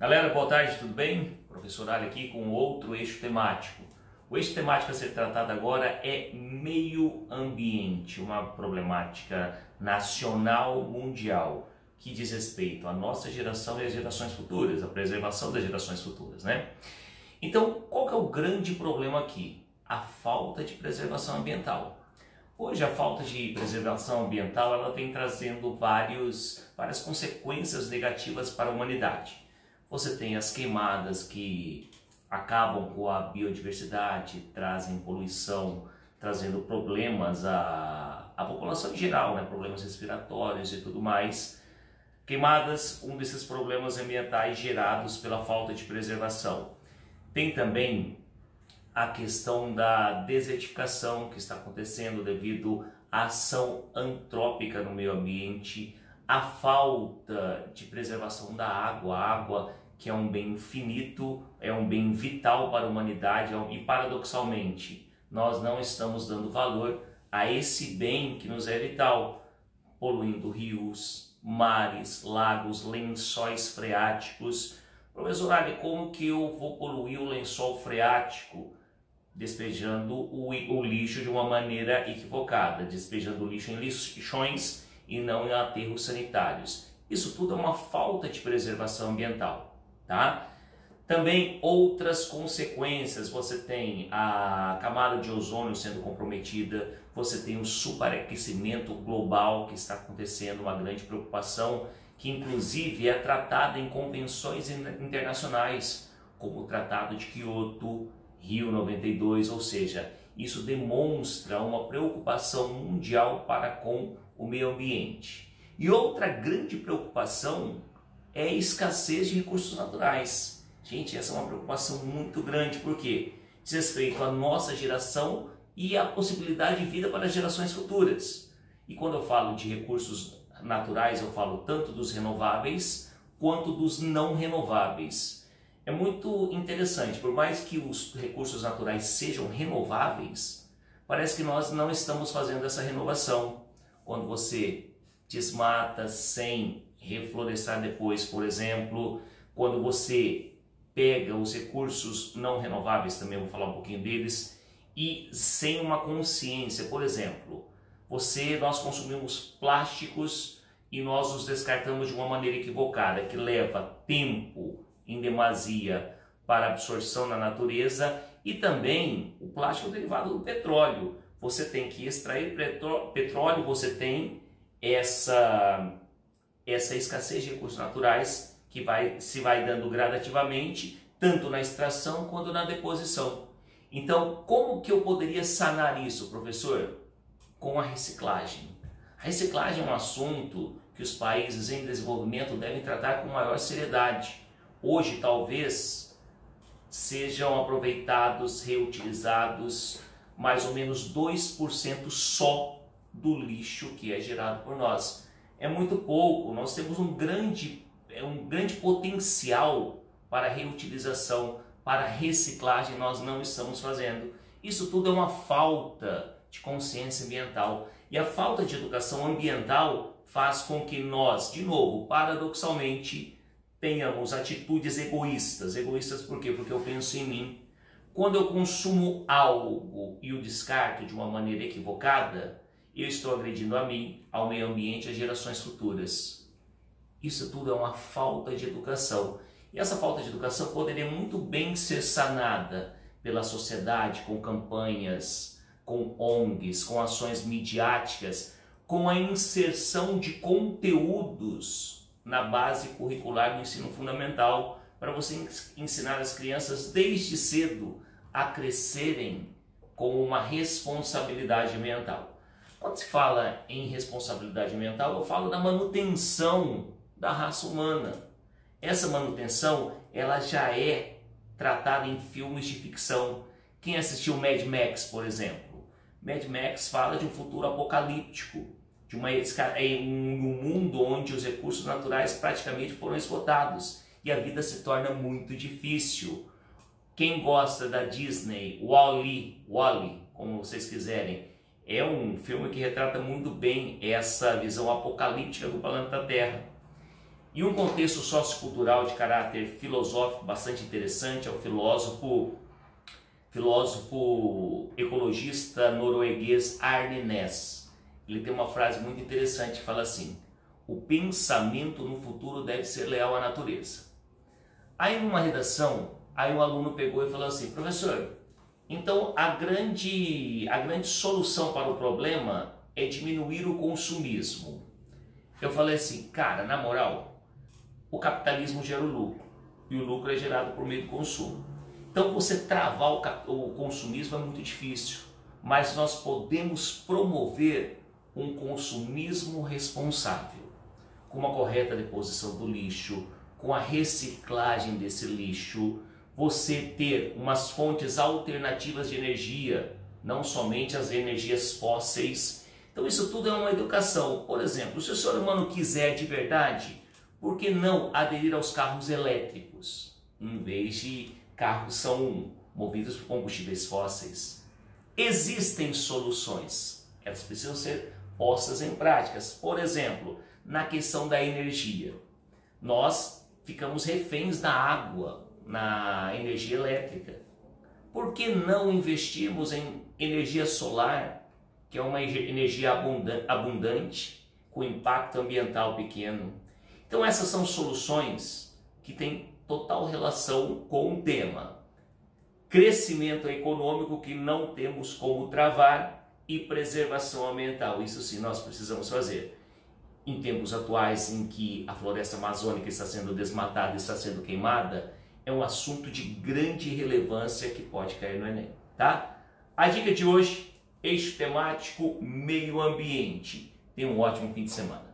Galera, boa tarde, tudo bem? Professor Ali aqui com outro eixo temático. O eixo temático a ser tratado agora é meio ambiente, uma problemática nacional mundial que diz respeito à nossa geração e às gerações futuras, a preservação das gerações futuras, né? Então, qual que é o grande problema aqui? A falta de preservação ambiental. Hoje a falta de preservação ambiental ela vem trazendo vários, várias consequências negativas para a humanidade. Você tem as queimadas que acabam com a biodiversidade, trazem poluição, trazendo problemas à, à população em geral, né? problemas respiratórios e tudo mais. Queimadas, um desses problemas ambientais gerados pela falta de preservação. Tem também a questão da desertificação que está acontecendo devido à ação antrópica no meio ambiente, a falta de preservação da água, a água que é um bem finito, é um bem vital para a humanidade e paradoxalmente nós não estamos dando valor a esse bem que nos é vital, poluindo rios, mares, lagos, lençóis freáticos. Professor Ali, como que eu vou poluir o lençol freático? despejando o, o lixo de uma maneira equivocada, despejando o lixo em lixões e não em aterros sanitários. Isso tudo é uma falta de preservação ambiental, tá? Também outras consequências, você tem a camada de ozônio sendo comprometida, você tem o superaquecimento global que está acontecendo, uma grande preocupação, que inclusive é tratada em convenções internacionais, como o Tratado de Kyoto, Rio 92, ou seja, isso demonstra uma preocupação mundial para com o meio ambiente. E outra grande preocupação é a escassez de recursos naturais. Gente, essa é uma preocupação muito grande, porque diz respeito à nossa geração e à possibilidade de vida para as gerações futuras. E quando eu falo de recursos naturais, eu falo tanto dos renováveis quanto dos não renováveis é muito interessante, por mais que os recursos naturais sejam renováveis, parece que nós não estamos fazendo essa renovação. Quando você desmata sem reflorestar depois, por exemplo, quando você pega os recursos não renováveis, também vou falar um pouquinho deles, e sem uma consciência, por exemplo, você nós consumimos plásticos e nós os descartamos de uma maneira equivocada, que leva tempo, em demasia para absorção na natureza e também o plástico derivado do petróleo. Você tem que extrair petróleo, você tem essa essa escassez de recursos naturais que vai se vai dando gradativamente, tanto na extração quanto na deposição. Então, como que eu poderia sanar isso, professor? Com a reciclagem. A reciclagem é um assunto que os países em desenvolvimento devem tratar com maior seriedade hoje talvez sejam aproveitados, reutilizados mais ou menos 2% só do lixo que é gerado por nós. É muito pouco, nós temos um grande, é um grande potencial para reutilização, para reciclagem, nós não estamos fazendo. Isso tudo é uma falta de consciência ambiental. E a falta de educação ambiental faz com que nós, de novo, paradoxalmente, tenhamos atitudes egoístas. Egoístas por quê? Porque eu penso em mim. Quando eu consumo algo e o descarto de uma maneira equivocada, eu estou agredindo a mim, ao meio ambiente e às gerações futuras. Isso tudo é uma falta de educação. E essa falta de educação poderia muito bem ser sanada pela sociedade com campanhas, com ONGs, com ações midiáticas, com a inserção de conteúdos na base curricular do ensino fundamental, para você ensinar as crianças desde cedo a crescerem com uma responsabilidade ambiental. Quando se fala em responsabilidade ambiental, eu falo da manutenção da raça humana. Essa manutenção, ela já é tratada em filmes de ficção. Quem assistiu Mad Max, por exemplo? Mad Max fala de um futuro apocalíptico, de uma, em um mundo onde os recursos naturais praticamente foram esgotados e a vida se torna muito difícil. Quem gosta da Disney, Wall-E, Wall como vocês quiserem, é um filme que retrata muito bem essa visão apocalíptica do planeta Terra. E um contexto sociocultural de caráter filosófico bastante interessante é o filósofo filósofo ecologista norueguês Arne Næss. Ele tem uma frase muito interessante fala assim: "O pensamento no futuro deve ser leal à natureza". Aí numa redação, aí um aluno pegou e falou assim: "Professor, então a grande a grande solução para o problema é diminuir o consumismo". Eu falei assim: "Cara, na moral, o capitalismo gera o lucro e o lucro é gerado por meio do consumo. Então você travar o, o consumismo é muito difícil, mas nós podemos promover um consumismo responsável, com uma correta deposição do lixo, com a reciclagem desse lixo, você ter umas fontes alternativas de energia, não somente as energias fósseis. Então isso tudo é uma educação. Por exemplo, se o ser humano quiser de verdade, por que não aderir aos carros elétricos, em vez de carros são movidos por combustíveis fósseis. Existem soluções, elas precisam ser postas em práticas. Por exemplo, na questão da energia, nós ficamos reféns da água na energia elétrica. Por que não investirmos em energia solar, que é uma energia abundante, com impacto ambiental pequeno? Então, essas são soluções que têm total relação com o tema. Crescimento econômico que não temos como travar e preservação ambiental. Isso sim nós precisamos fazer. Em tempos atuais em que a floresta amazônica está sendo desmatada, está sendo queimada, é um assunto de grande relevância que pode cair no Enem, tá? A dica de hoje, eixo temático meio ambiente. Tenha um ótimo fim de semana.